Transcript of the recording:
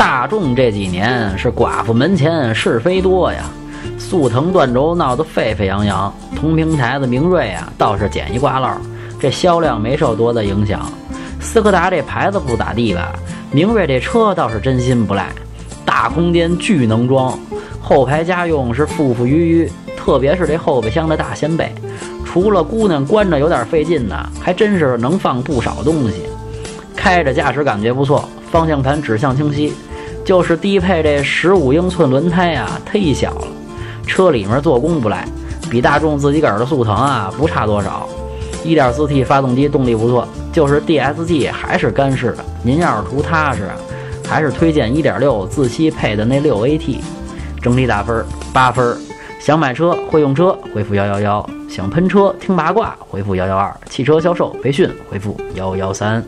大众这几年是寡妇门前是非多呀，速腾断轴闹得沸沸扬扬，同平台的明锐啊倒是捡一挂漏，这销量没受多大影响。斯柯达这牌子不咋地吧，明锐这车倒是真心不赖，大空间巨能装，后排家用是富富裕裕，特别是这后备箱的大掀背，除了姑娘关着有点费劲呢，还真是能放不少东西，开着驾驶感觉不错，方向盘指向清晰。就是低配这十五英寸轮胎呀，忒小了，车里面做工不赖，比大众自己个儿的速腾啊不差多少。1.4T 发动机动力不错，就是 DSG 还是干式的。您要是图踏实，还是推荐1.6自吸配的那 6AT。整体打分八分。想买车会用车回复幺幺幺，想喷车听八卦回复幺幺二，汽车销售培训回复幺幺三。